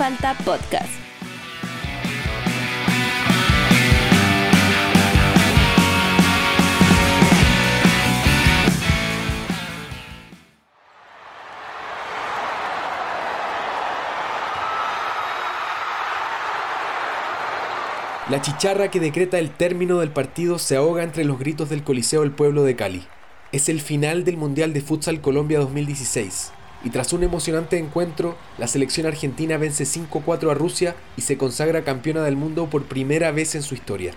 Falta Podcast. La chicharra que decreta el término del partido se ahoga entre los gritos del Coliseo del Pueblo de Cali. Es el final del Mundial de Futsal Colombia 2016 y tras un emocionante encuentro, la selección argentina vence 5-4 a Rusia y se consagra campeona del mundo por primera vez en su historia.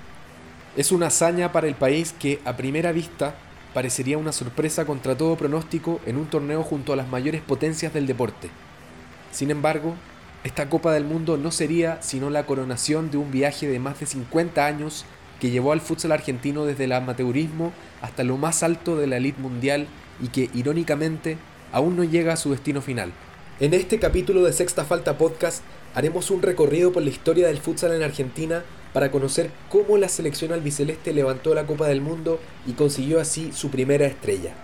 Es una hazaña para el país que, a primera vista, parecería una sorpresa contra todo pronóstico en un torneo junto a las mayores potencias del deporte. Sin embargo, esta Copa del Mundo no sería sino la coronación de un viaje de más de 50 años que llevó al futsal argentino desde el amateurismo hasta lo más alto de la elite mundial y que, irónicamente, aún no llega a su destino final. En este capítulo de Sexta Falta Podcast haremos un recorrido por la historia del futsal en Argentina para conocer cómo la selección albiceleste levantó la Copa del Mundo y consiguió así su primera estrella.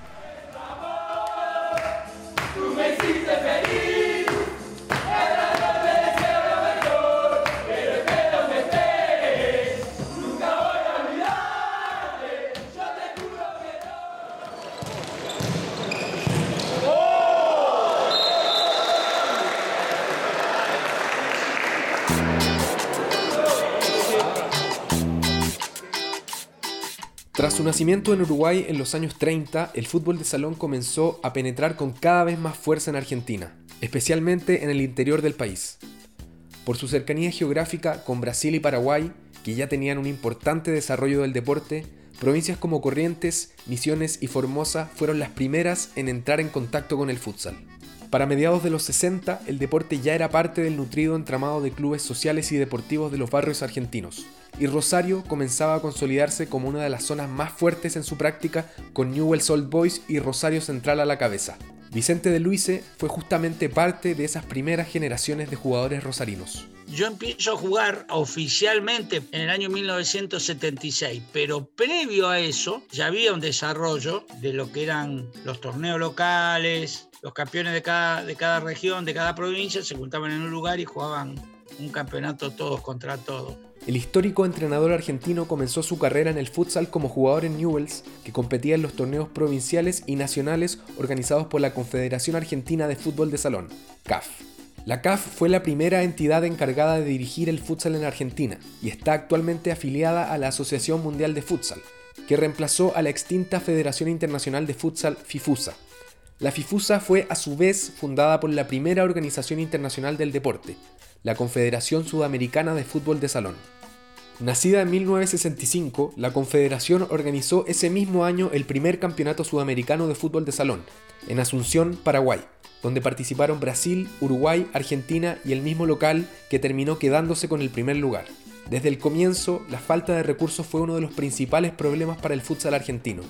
Tras su nacimiento en Uruguay en los años 30, el fútbol de salón comenzó a penetrar con cada vez más fuerza en Argentina, especialmente en el interior del país. Por su cercanía geográfica con Brasil y Paraguay, que ya tenían un importante desarrollo del deporte, provincias como Corrientes, Misiones y Formosa fueron las primeras en entrar en contacto con el futsal. Para mediados de los 60, el deporte ya era parte del nutrido entramado de clubes sociales y deportivos de los barrios argentinos, y Rosario comenzaba a consolidarse como una de las zonas más fuertes en su práctica con Newell's Old Boys y Rosario Central a la cabeza. Vicente de Luise fue justamente parte de esas primeras generaciones de jugadores rosarinos. Yo empiezo a jugar oficialmente en el año 1976, pero previo a eso ya había un desarrollo de lo que eran los torneos locales, los campeones de cada, de cada región, de cada provincia, se juntaban en un lugar y jugaban un campeonato todos contra todos. El histórico entrenador argentino comenzó su carrera en el futsal como jugador en Newells, que competía en los torneos provinciales y nacionales organizados por la Confederación Argentina de Fútbol de Salón, CAF. La CAF fue la primera entidad encargada de dirigir el futsal en Argentina y está actualmente afiliada a la Asociación Mundial de Futsal, que reemplazó a la extinta Federación Internacional de Futsal FIFUSA. La FIFUSA fue a su vez fundada por la primera organización internacional del deporte, la Confederación Sudamericana de Fútbol de Salón. Nacida en 1965, la Confederación organizó ese mismo año el primer Campeonato Sudamericano de Fútbol de Salón, en Asunción, Paraguay, donde participaron Brasil, Uruguay, Argentina y el mismo local que terminó quedándose con el primer lugar. Desde el comienzo, la falta de recursos fue uno de los principales problemas para el futsal argentino.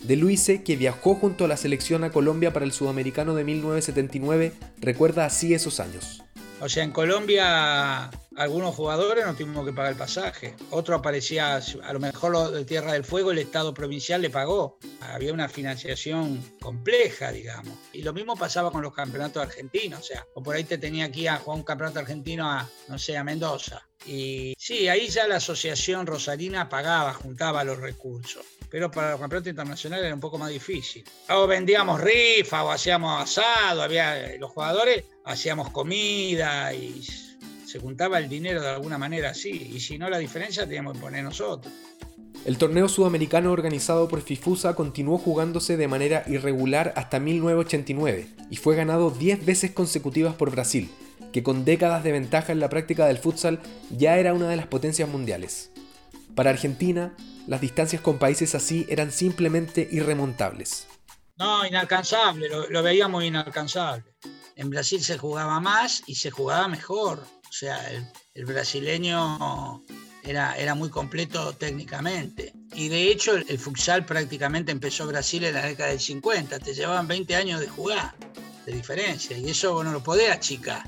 De Luise, que viajó junto a la selección a Colombia para el Sudamericano de 1979, recuerda así esos años. O sea, en Colombia algunos jugadores no tuvimos que pagar el pasaje. Otro aparecía, a lo mejor lo de Tierra del Fuego, el Estado provincial le pagó. Había una financiación compleja, digamos. Y lo mismo pasaba con los campeonatos argentinos. O sea, o por ahí te tenía aquí a jugar un campeonato argentino a, no sé, a Mendoza. Y sí, ahí ya la asociación rosarina pagaba, juntaba los recursos pero para los campeonatos internacionales era un poco más difícil. O vendíamos rifa, o hacíamos asado, había los jugadores, hacíamos comida y se juntaba el dinero de alguna manera así. Y si no, la diferencia teníamos que poner nosotros. El torneo sudamericano organizado por FIFUSA continuó jugándose de manera irregular hasta 1989 y fue ganado 10 veces consecutivas por Brasil, que con décadas de ventaja en la práctica del futsal ya era una de las potencias mundiales. Para Argentina, las distancias con países así eran simplemente irremontables. No, inalcanzable, lo, veíamos inalcanzable. En Brasil se jugaba más y se jugaba mejor. O sea, el, brasileño era, era, muy completo técnicamente. Y de hecho, el, futsal prácticamente empezó Brasil en la década del 50. Te llevaban 20 años de jugar, de diferencia. Y eso no lo podés achicar.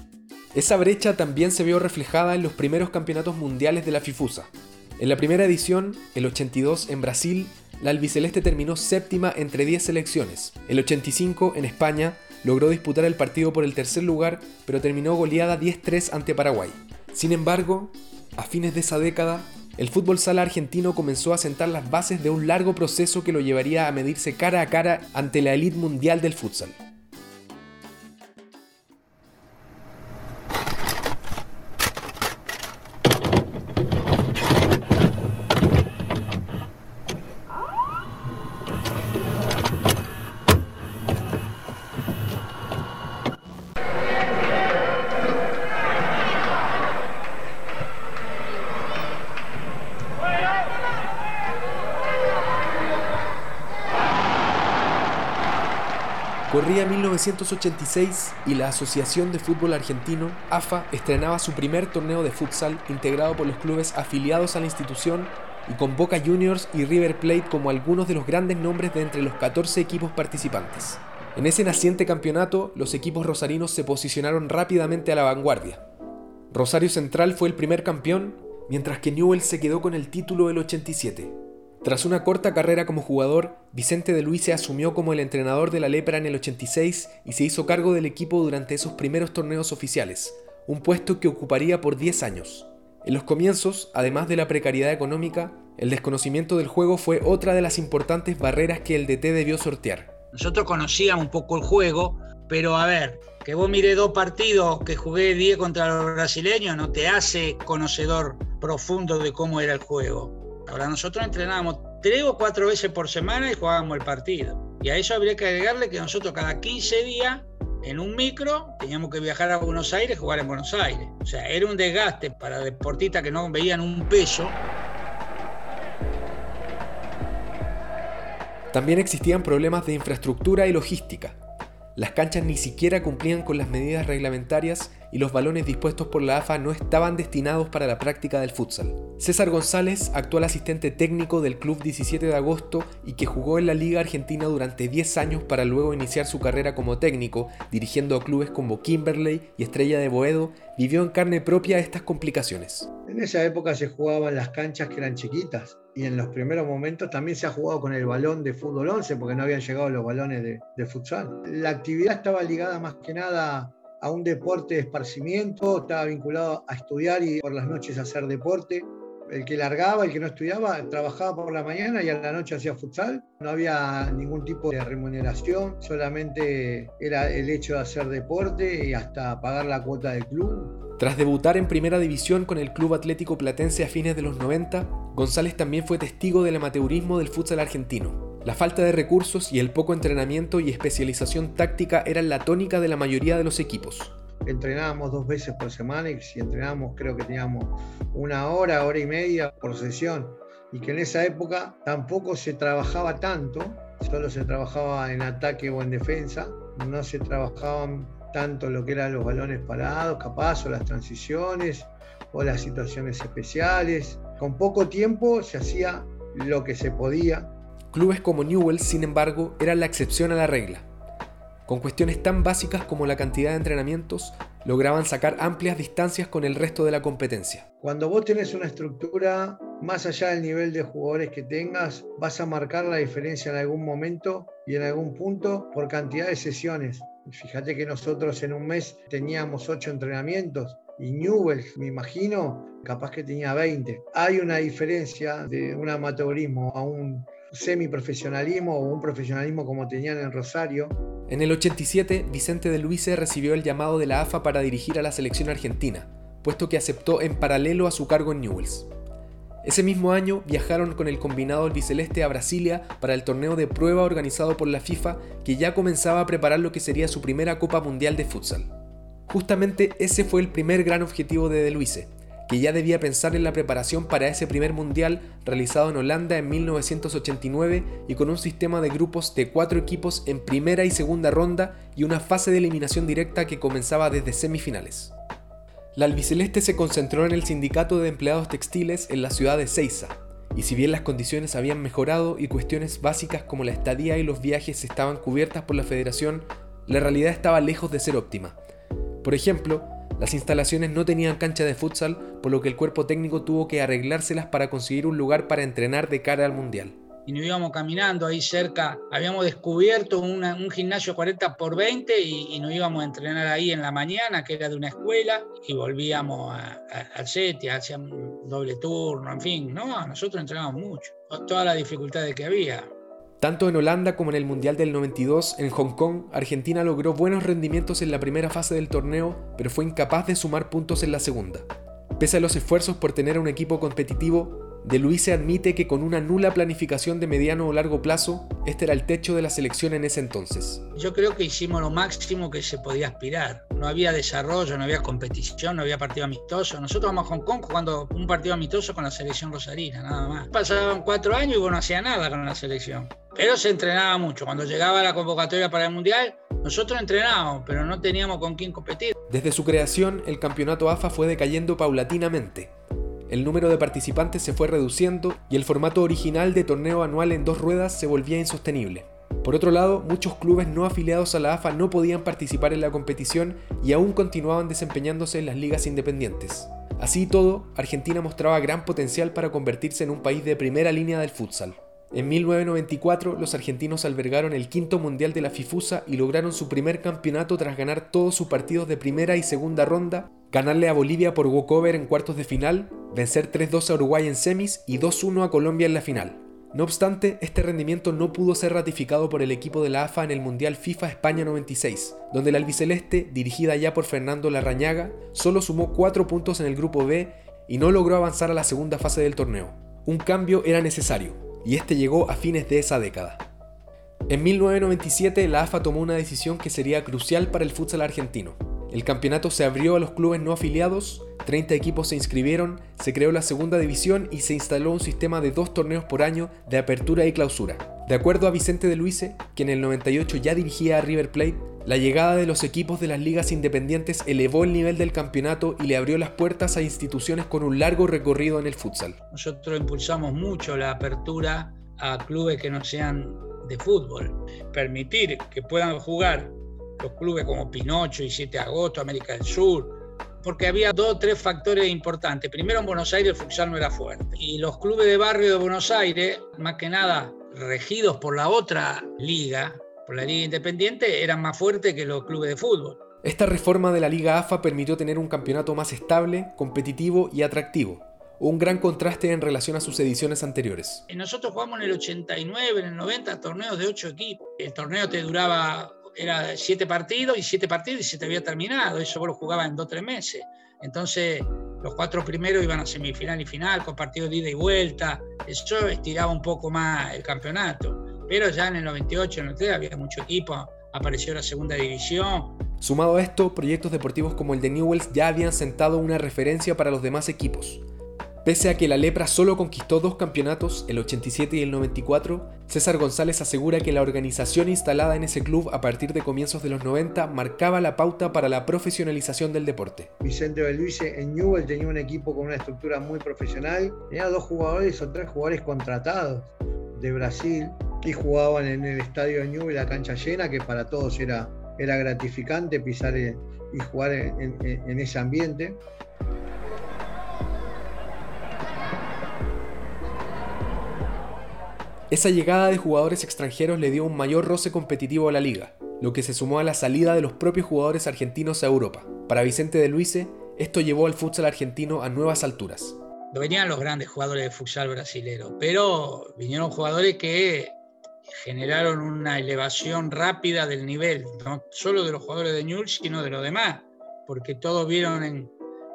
Esa brecha también se vio reflejada en los primeros campeonatos mundiales de la FIFUSA, en la primera edición, el 82 en Brasil, la albiceleste terminó séptima entre 10 selecciones. El 85 en España, logró disputar el partido por el tercer lugar, pero terminó goleada 10-3 ante Paraguay. Sin embargo, a fines de esa década, el fútbol sala argentino comenzó a sentar las bases de un largo proceso que lo llevaría a medirse cara a cara ante la élite mundial del futsal. Corría 1986 y la Asociación de Fútbol Argentino, AFA, estrenaba su primer torneo de futsal integrado por los clubes afiliados a la institución y con Boca Juniors y River Plate como algunos de los grandes nombres de entre los 14 equipos participantes. En ese naciente campeonato, los equipos rosarinos se posicionaron rápidamente a la vanguardia. Rosario Central fue el primer campeón, mientras que Newell se quedó con el título del 87. Tras una corta carrera como jugador, Vicente de Luis se asumió como el entrenador de la Lepra en el 86 y se hizo cargo del equipo durante esos primeros torneos oficiales, un puesto que ocuparía por 10 años. En los comienzos, además de la precariedad económica, el desconocimiento del juego fue otra de las importantes barreras que el DT debió sortear. Nosotros conocíamos un poco el juego, pero a ver, que vos mire dos partidos que jugué 10 contra los brasileños no te hace conocedor profundo de cómo era el juego. Ahora nosotros entrenábamos tres o cuatro veces por semana y jugábamos el partido. Y a eso habría que agregarle que nosotros cada 15 días en un micro teníamos que viajar a Buenos Aires y jugar en Buenos Aires. O sea, era un desgaste para deportistas que no veían un peso. También existían problemas de infraestructura y logística. Las canchas ni siquiera cumplían con las medidas reglamentarias y los balones dispuestos por la AFA no estaban destinados para la práctica del futsal. César González, actual asistente técnico del Club 17 de Agosto y que jugó en la Liga Argentina durante 10 años para luego iniciar su carrera como técnico, dirigiendo a clubes como Kimberley y Estrella de Boedo, vivió en carne propia estas complicaciones. En esa época se jugaban las canchas que eran chiquitas y en los primeros momentos también se ha jugado con el balón de fútbol 11 porque no habían llegado los balones de, futsal. La actividad estaba ligada más que nada a un deporte de esparcimiento, estaba vinculado a estudiar y por las noches a hacer deporte. El que largaba, el que no estudiaba, trabajaba por la mañana y a la noche hacía futsal. No había ningún tipo de remuneración, solamente era el hecho de hacer deporte y hasta pagar la cuota del club. Tras debutar en primera división con el Club Atlético Platense a fines de los 90, González también fue testigo del amateurismo del futsal argentino. La falta de recursos y el poco entrenamiento y especialización táctica eran la tónica de la mayoría de los equipos. Entrenábamos dos veces por semana y si entrenábamos creo que teníamos una hora, hora y media por sesión. Y que en esa época tampoco se trabajaba tanto, solo se trabajaba en ataque o en defensa, no se trabajaban tanto lo que eran los balones parados, capaz, o las transiciones, o las situaciones especiales. Con poco tiempo se hacía lo que se podía Clubes como Newell, sin embargo, eran la excepción a la regla. Con cuestiones tan básicas como la cantidad de entrenamientos, lograban sacar amplias distancias con el resto de la competencia. Cuando vos tenés una estructura, más allá del nivel de jugadores que tengas, vas a marcar la diferencia en algún momento y en algún punto por cantidad de sesiones. Fíjate que nosotros en un mes teníamos ocho entrenamientos y Newell, me imagino, capaz que tenía 20. Hay una diferencia de un amateurismo a un semiprofesionalismo o un profesionalismo como tenían en Rosario. En el 87, Vicente de Luise recibió el llamado de la AFA para dirigir a la selección argentina, puesto que aceptó en paralelo a su cargo en Newells. Ese mismo año viajaron con el combinado albiceleste a Brasilia para el torneo de prueba organizado por la FIFA que ya comenzaba a preparar lo que sería su primera Copa Mundial de Futsal. Justamente ese fue el primer gran objetivo de De Luise, que ya debía pensar en la preparación para ese primer mundial realizado en Holanda en 1989 y con un sistema de grupos de cuatro equipos en primera y segunda ronda y una fase de eliminación directa que comenzaba desde semifinales. La albiceleste se concentró en el sindicato de empleados textiles en la ciudad de Seiza, y si bien las condiciones habían mejorado y cuestiones básicas como la estadía y los viajes estaban cubiertas por la federación, la realidad estaba lejos de ser óptima. Por ejemplo, las instalaciones no tenían cancha de futsal, por lo que el cuerpo técnico tuvo que arreglárselas para conseguir un lugar para entrenar de cara al Mundial. y nos íbamos caminando ahí cerca. Habíamos descubierto un gimnasio 40 por 20 y, nos íbamos a entrenar ahí en la mañana, que era de una escuela, y volvíamos al set, hacíamos doble turno, en fin, no, nosotros entrenábamos mucho, todas las dificultades que había. Tanto en Holanda como en el Mundial del 92, en Hong Kong, Argentina logró buenos rendimientos en la primera fase del torneo, pero fue incapaz de sumar puntos en la segunda. Pese a los esfuerzos por tener un equipo competitivo, de Luis se admite que con una nula planificación de mediano o largo plazo, este era el techo de la selección en ese entonces. Yo creo que hicimos lo máximo que se podía aspirar. No había desarrollo, no había competición, no había partido amistoso. Nosotros vamos a Hong Kong jugando un partido amistoso con la selección rosarina, nada más. Pasaban cuatro años y bueno, no hacía nada con la selección. Pero se entrenaba mucho. Cuando llegaba la convocatoria para el Mundial, nosotros entrenábamos, pero no teníamos con quién competir. Desde su creación, el campeonato AFA fue decayendo paulatinamente el número de participantes se fue reduciendo y el formato original de torneo anual en dos ruedas se volvía insostenible. Por otro lado, muchos clubes no afiliados a la AFA no podían participar en la competición y aún continuaban desempeñándose en las ligas independientes. Así todo, Argentina mostraba gran potencial para convertirse en un país de primera línea del futsal. En 1994, los argentinos albergaron el quinto mundial de la FIFUSA y lograron su primer campeonato tras ganar todos sus partidos de primera y segunda ronda, ganarle a Bolivia por walkover en cuartos de final, vencer 3-2 a Uruguay en semis y 2-1 a Colombia en la final. No obstante, este rendimiento no pudo ser ratificado por el equipo de la AFA en el Mundial FIFA España 96, donde la albiceleste, dirigida ya por Fernando Larrañaga, solo sumó 4 puntos en el grupo B y no logró avanzar a la segunda fase del torneo. Un cambio era necesario, y este llegó a fines de esa década. En 1997 la AFA tomó una decisión que sería crucial para el futsal argentino. El campeonato se abrió a los clubes no afiliados, 30 equipos se inscribieron, se creó la segunda división y se instaló un sistema de dos torneos por año de apertura y clausura. De acuerdo a Vicente de Luise, que en el 98 ya dirigía a River Plate, la llegada de los equipos de las ligas independientes elevó el nivel del campeonato y le abrió las puertas a instituciones con un largo recorrido en el futsal. Nosotros impulsamos mucho la apertura a clubes que no sean de fútbol. Permitir que puedan jugar los clubes como Pinocho y 7 de agosto, América del Sur, porque había dos o tres factores importantes. Primero, en Buenos Aires el futsal no era fuerte. Y los clubes de barrio de Buenos Aires, más que nada regidos por la otra liga, por la Liga Independiente eran más fuertes que los clubes de fútbol. Esta reforma de la Liga AFA permitió tener un campeonato más estable, competitivo y atractivo. Un gran contraste en relación a sus ediciones anteriores. Nosotros jugamos en el 89, en el 90 torneos de 8 equipos. El torneo te duraba, era 7 partidos y 7 partidos y se te había terminado. Eso vos lo jugabas en 2 o 3 meses. Entonces, los cuatro primeros iban a semifinal y final con partidos de ida y vuelta. Eso estiraba un poco más el campeonato pero ya en el 98, en el 93 había mucho equipo, apareció la segunda división. Sumado a esto, proyectos deportivos como el de Newells ya habían sentado una referencia para los demás equipos. Pese a que la Lepra solo conquistó dos campeonatos, el 87 y el 94, César González asegura que la organización instalada en ese club a partir de comienzos de los 90 marcaba la pauta para la profesionalización del deporte. Vicente Beluise en Newell tenía un equipo con una estructura muy profesional, tenía dos jugadores o tres jugadores contratados de Brasil, y jugaban en el estadio de Newell, la cancha llena, que para todos era, era gratificante pisar y jugar en, ese ambiente. Esa llegada de jugadores extranjeros le dio un mayor roce competitivo a la liga, lo que se sumó a la salida de los propios jugadores argentinos a Europa. Para Vicente de Luise, esto llevó al futsal argentino a nuevas alturas. No venían los grandes jugadores de futsal brasilero, pero vinieron jugadores que generaron una elevación rápida del nivel, no solo de los jugadores de Newell's, sino de los demás, porque todos vieron en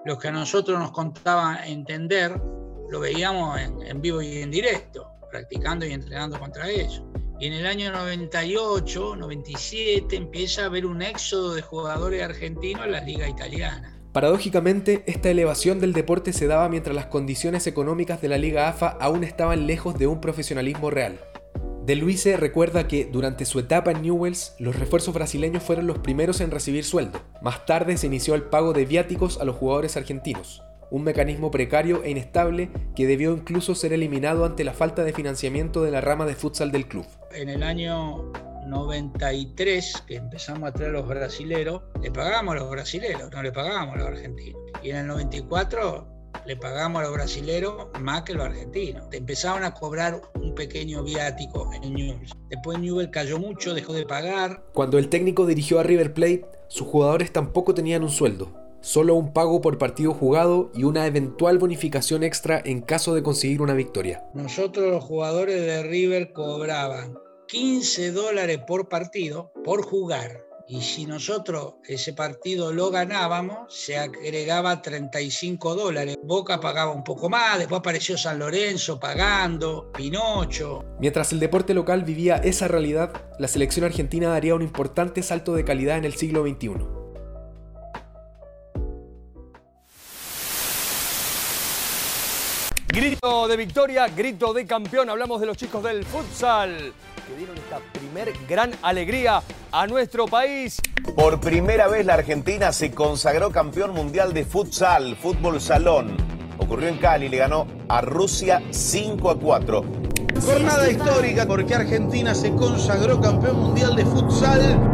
lo que a nosotros nos contaba entender, lo veíamos en, vivo y en directo, practicando y entrenando contra ellos. Y en el año 98, 97 empieza a haber un éxodo de jugadores argentinos en la liga italiana. Paradójicamente, esta elevación del deporte se daba mientras las condiciones económicas de la Liga AFA aún estaban lejos de un profesionalismo real. De Luise recuerda que durante su etapa en Newells, los refuerzos brasileños fueron los primeros en recibir sueldo. Más tarde se inició el pago de viáticos a los jugadores argentinos, un mecanismo precario e inestable que debió incluso ser eliminado ante la falta de financiamiento de la rama de futsal del club. En el año 93, que empezamos a traer los brasileros, le pagábamos a los brasileros, no le pagábamos a los argentinos. Y en el 94 le pagamos a los brasileros más que a los argentinos. Empezaban a cobrar un pequeño viático en Newell's. Después Newell cayó mucho, dejó de pagar. Cuando el técnico dirigió a River Plate, sus jugadores tampoco tenían un sueldo, solo un pago por partido jugado y una eventual bonificación extra en caso de conseguir una victoria. Nosotros los jugadores de River cobraban 15 dólares por partido por jugar y si nosotros ese partido lo ganábamos, se agregaba 35 dólares. Boca pagaba un poco más, después apareció San Lorenzo pagando, Pinocho. Mientras el deporte local vivía esa realidad, la selección argentina daría un importante salto de calidad en el siglo XXI. Grito de victoria, grito de campeón. Hablamos de los chicos del futsal que dieron esta primer gran alegría a nuestro país. Por primera vez la Argentina se consagró campeón mundial de futsal, fútbol salón. Ocurrió en Cali, le ganó a Rusia 5 a 4. Jornada histórica porque Argentina se consagró campeón mundial de futsal.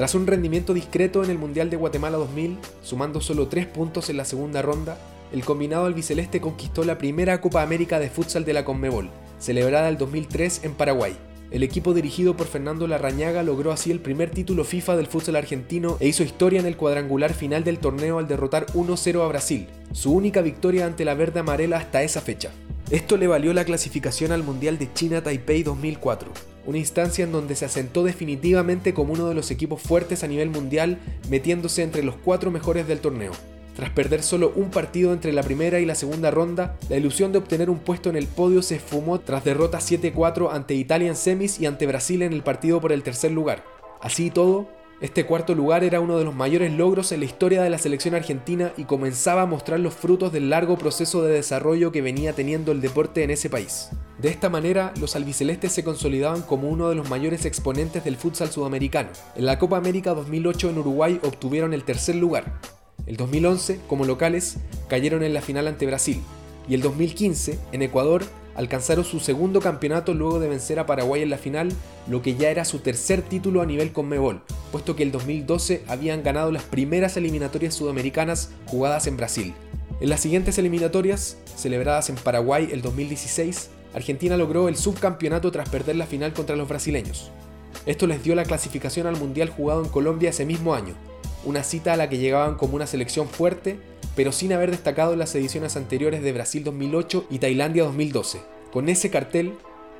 Tras un rendimiento discreto en el Mundial de Guatemala 2000, sumando solo 3 puntos en la segunda ronda, el combinado albiceleste conquistó la primera Copa América de futsal de la Conmebol, celebrada el 2003 en Paraguay. El equipo dirigido por Fernando Larrañaga logró así el primer título FIFA del futsal argentino e hizo historia en el cuadrangular final del torneo al derrotar 1-0 a Brasil, su única victoria ante la verde amarela hasta esa fecha. Esto le valió la clasificación al Mundial de China Taipei 2004, una instancia en donde se asentó definitivamente como uno de los equipos fuertes a nivel mundial, metiéndose entre los cuatro mejores del torneo. Tras perder solo un partido entre la primera y la segunda ronda, la ilusión de obtener un puesto en el podio se esfumó tras derrotas 7-4 ante Italia en semis y ante Brasil en el partido por el tercer lugar. Así y todo, este cuarto lugar era uno de los mayores logros en la historia de la selección argentina y comenzaba a mostrar los frutos del largo proceso de desarrollo que venía teniendo el deporte en ese país. De esta manera, los albicelestes se consolidaban como uno de los mayores exponentes del futsal sudamericano. En la Copa América 2008 en Uruguay obtuvieron el tercer lugar, el 2011, como locales, cayeron en la final ante Brasil. Y el 2015, en Ecuador, alcanzaron su segundo campeonato luego de vencer a Paraguay en la final, lo que ya era su tercer título a nivel Conmebol, puesto que el 2012 habían ganado las primeras eliminatorias sudamericanas jugadas en Brasil. En las siguientes eliminatorias, celebradas en Paraguay el 2016, Argentina logró el subcampeonato tras perder la final contra los brasileños. Esto les dio la clasificación al Mundial jugado en Colombia ese mismo año, una cita a la que llegaban como una selección fuerte, pero sin haber destacado en las ediciones anteriores de Brasil 2008 y Tailandia 2012. Con ese cartel,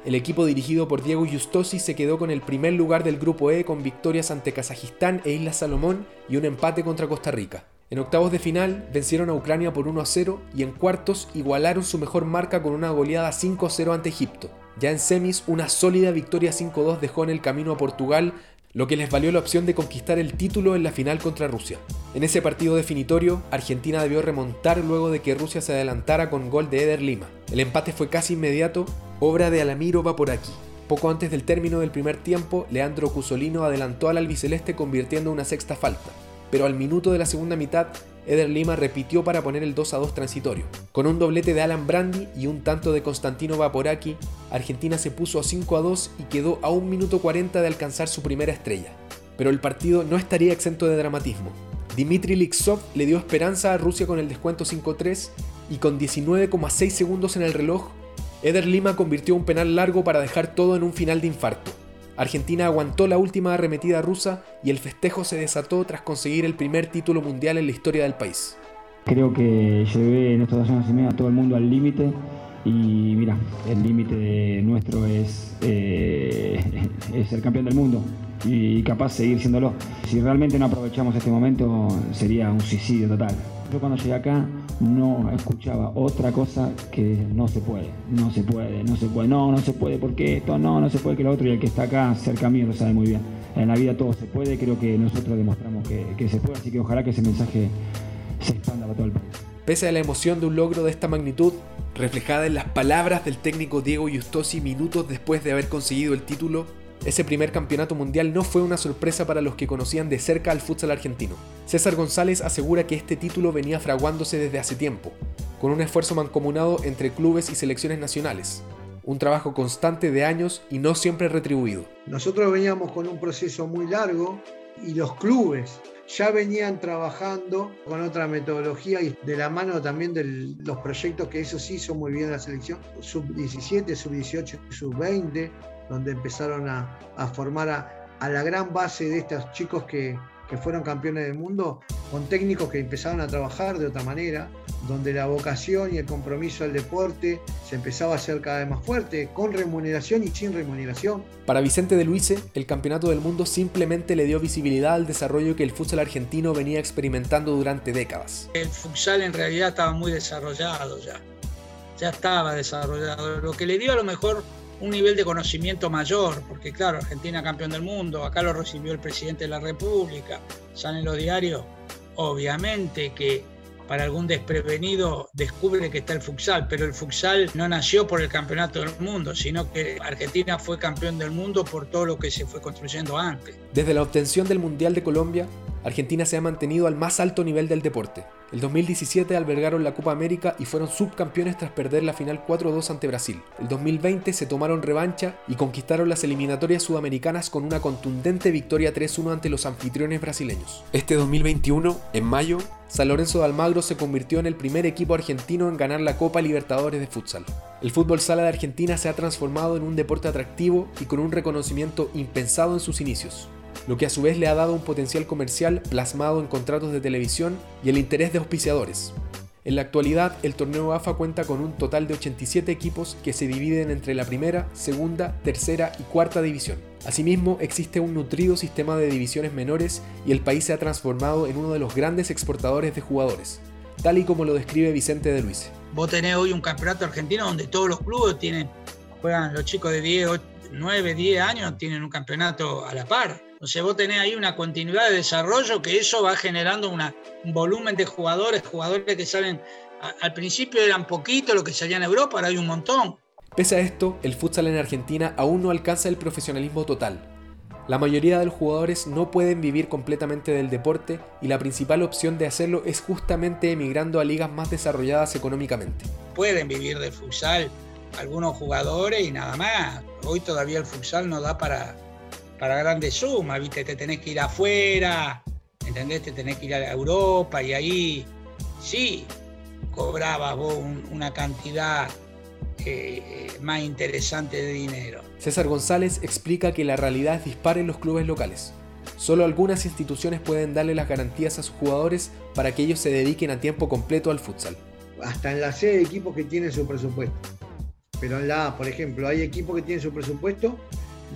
el equipo dirigido por Diego Justosi se quedó con el primer lugar del grupo E con victorias ante Kazajistán e Islas Salomón y un empate contra Costa Rica. En octavos de final vencieron a Ucrania por 1 a 0 y en cuartos igualaron su mejor marca con una goleada 5 a 0 ante Egipto. Ya en semis, una sólida victoria 5-2 dejó en el camino a Portugal lo que les valió la opción de conquistar el título en la final contra Rusia. En ese partido definitorio, Argentina debió remontar luego de que Rusia se adelantara con gol de Eder Lima. El empate fue casi inmediato, obra de Alamiro va por aquí. Poco antes del término del primer tiempo, Leandro Cusolino adelantó al albiceleste convirtiendo una sexta falta, pero al minuto de la segunda mitad Eder Lima repitió para poner el 2 a 2 transitorio. Con un doblete de Alan Brandi y un tanto de Constantino Vaporaki, Argentina se puso a 5 a 2 y quedó a 1 minuto 40 de alcanzar su primera estrella. Pero el partido no estaría exento de dramatismo. Dmitry Lixov le dio esperanza a Rusia con el descuento 5-3 y con 19,6 segundos en el reloj, Eder Lima convirtió un penal largo para dejar todo en un final de infarto. Argentina aguantó la última arremetida rusa y el festejo se desató tras conseguir el primer título mundial en la historia del país. Creo que llevé en estos dos años y medio a todo el mundo al límite y mira, el límite nuestro es, eh, es ser campeón del mundo y capaz seguir siéndolo. Si realmente no aprovechamos este momento sería un suicidio total. Yo cuando llegué acá no escuchaba otra cosa que no se puede, no se puede, no se puede, no, no se puede, porque esto, no, no se puede que lo otro, y el que está acá cerca mío lo sabe muy bien. En la vida todo se puede, creo que nosotros demostramos que, que se puede, así que ojalá que ese mensaje se expanda para todo el país. Pese a la emoción de un logro de esta magnitud, reflejada en las palabras del técnico Diego Justosi minutos después de haber conseguido el título, ese primer campeonato mundial no fue una sorpresa para los que conocían de cerca al futsal argentino. César González asegura que este título venía fraguándose desde hace tiempo, con un esfuerzo mancomunado entre clubes y selecciones nacionales. Un trabajo constante de años y no siempre retribuido. Nosotros veníamos con un proceso muy largo y los clubes ya venían trabajando con otra metodología y de la mano también de los proyectos que eso sí hizo muy bien la selección, sub-17, sub-18 y sub-20, donde empezaron a, formar a, la gran base de estos chicos que, que fueron campeones del mundo, con técnicos que empezaron a trabajar de otra manera, donde la vocación y el compromiso al deporte se empezaba a hacer cada vez más fuerte, con remuneración y sin remuneración. Para Vicente de Luise, el Campeonato del Mundo simplemente le dio visibilidad al desarrollo que el futsal argentino venía experimentando durante décadas. El futsal en realidad estaba muy desarrollado ya, ya estaba desarrollado, lo que le dio a lo mejor un nivel de conocimiento mayor, porque claro, Argentina campeón del mundo, acá lo recibió el presidente de la República, salen los diarios, obviamente que para algún desprevenido descubre que está el futsal, pero el futsal no nació por el campeonato del mundo, sino que Argentina fue campeón del mundo por todo lo que se fue construyendo antes. Desde la obtención del Mundial de Colombia, Argentina se ha mantenido al más alto nivel del deporte. El 2017 albergaron la Copa América y fueron subcampeones tras perder la final 4-2 ante Brasil. El 2020 se tomaron revancha y conquistaron las eliminatorias sudamericanas con una contundente victoria 3-1 ante los anfitriones brasileños. Este 2021, en mayo, San Lorenzo de Almagro se convirtió en el primer equipo argentino en ganar la Copa Libertadores de Futsal. El fútbol sala de Argentina se ha transformado en un deporte atractivo y con un reconocimiento impensado en sus inicios lo que a su vez le ha dado un potencial comercial plasmado en contratos de televisión y el interés de auspiciadores. En la actualidad, el torneo AFA cuenta con un total de 87 equipos que se dividen entre la primera, segunda, tercera y cuarta división. Asimismo, existe un nutrido sistema de divisiones menores y el país se ha transformado en uno de los grandes exportadores de jugadores, tal y como lo describe Vicente de Luis. Vos tenés hoy un campeonato argentino donde todos los clubes tienen, juegan los chicos de 10, 9, 10 años, tienen un campeonato a la par sea, vos tenés ahí una continuidad de desarrollo que eso va generando una, un volumen de jugadores, jugadores que salen, al principio eran poquitos los que salían a Europa, ahora hay un montón. Pese a esto, el futsal en Argentina aún no alcanza el profesionalismo total. La mayoría de los jugadores no pueden vivir completamente del deporte y la principal opción de hacerlo es justamente emigrando a ligas más desarrolladas económicamente. Pueden vivir del futsal algunos jugadores y nada más. Hoy todavía el futsal no da para, para grandes sumas, ¿viste? Te tenés que ir afuera, ¿entendés? Te tenés que ir a Europa y ahí sí cobrabas vos una cantidad eh, más interesante de dinero. César González explica que la realidad es dispar en los clubes locales. Solo algunas instituciones pueden darle las garantías a sus jugadores para que ellos se dediquen a tiempo completo al futsal. Hasta en la C hay equipos que tienen su presupuesto. Pero en la A, por ejemplo, hay equipos que tienen su presupuesto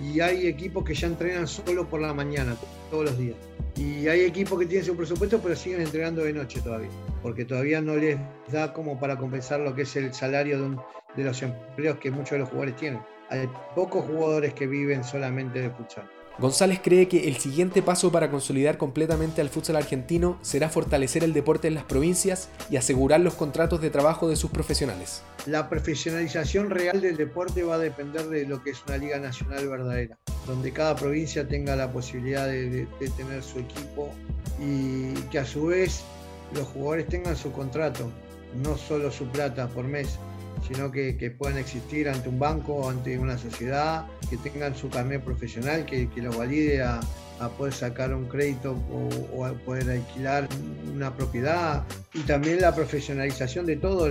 y hay equipos que ya entrenan solo por la mañana, todos los días. Y hay equipos que tienen su presupuesto, pero siguen entrenando de noche todavía, porque todavía no les da como para compensar lo que es el salario de, los empleos que muchos de los jugadores tienen. Hay pocos jugadores que viven solamente de futsal. González cree que el siguiente paso para consolidar completamente al futsal argentino será fortalecer el deporte en las provincias y asegurar los contratos de trabajo de sus profesionales. La profesionalización real del deporte va a depender de lo que es una liga nacional verdadera, donde cada provincia tenga la posibilidad de, tener su equipo y que a su vez los jugadores tengan su contrato, no solo su plata por mes, sino que, puedan existir ante un banco, ante una sociedad, que tengan su carnet profesional, que, que los valide a, poder sacar un crédito o, a poder alquilar una propiedad y también la profesionalización de todos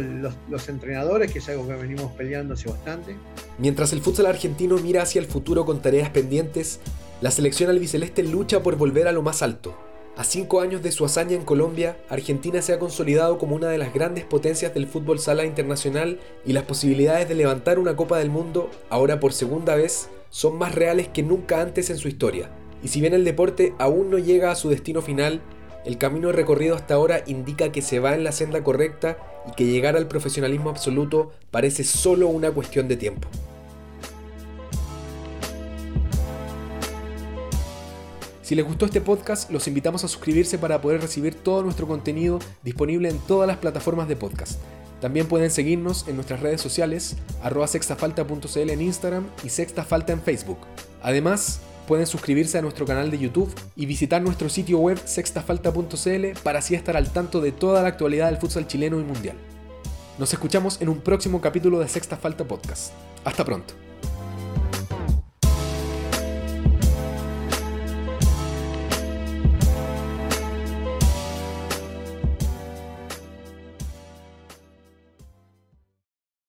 los, entrenadores, que es algo que venimos peleando hace bastante. Mientras el fútbol argentino mira hacia el futuro con tareas pendientes, la selección albiceleste lucha por volver a lo más alto, a cinco años de su hazaña en Colombia, Argentina se ha consolidado como una de las grandes potencias del fútbol sala internacional y las posibilidades de levantar una Copa del Mundo, ahora por segunda vez, son más reales que nunca antes en su historia. Y si bien el deporte aún no llega a su destino final, el camino recorrido hasta ahora indica que se va en la senda correcta y que llegar al profesionalismo absoluto parece solo una cuestión de tiempo. Si les gustó este podcast, los invitamos a suscribirse para poder recibir todo nuestro contenido disponible en todas las plataformas de podcast. También pueden seguirnos en nuestras redes sociales, arroba sextafalta.cl en Instagram y sextafalta en Facebook. Además, pueden suscribirse a nuestro canal de YouTube y visitar nuestro sitio web sextafalta.cl para así estar al tanto de toda la actualidad del futsal chileno y mundial. Nos escuchamos en un próximo capítulo de Sexta Falta Podcast. Hasta pronto.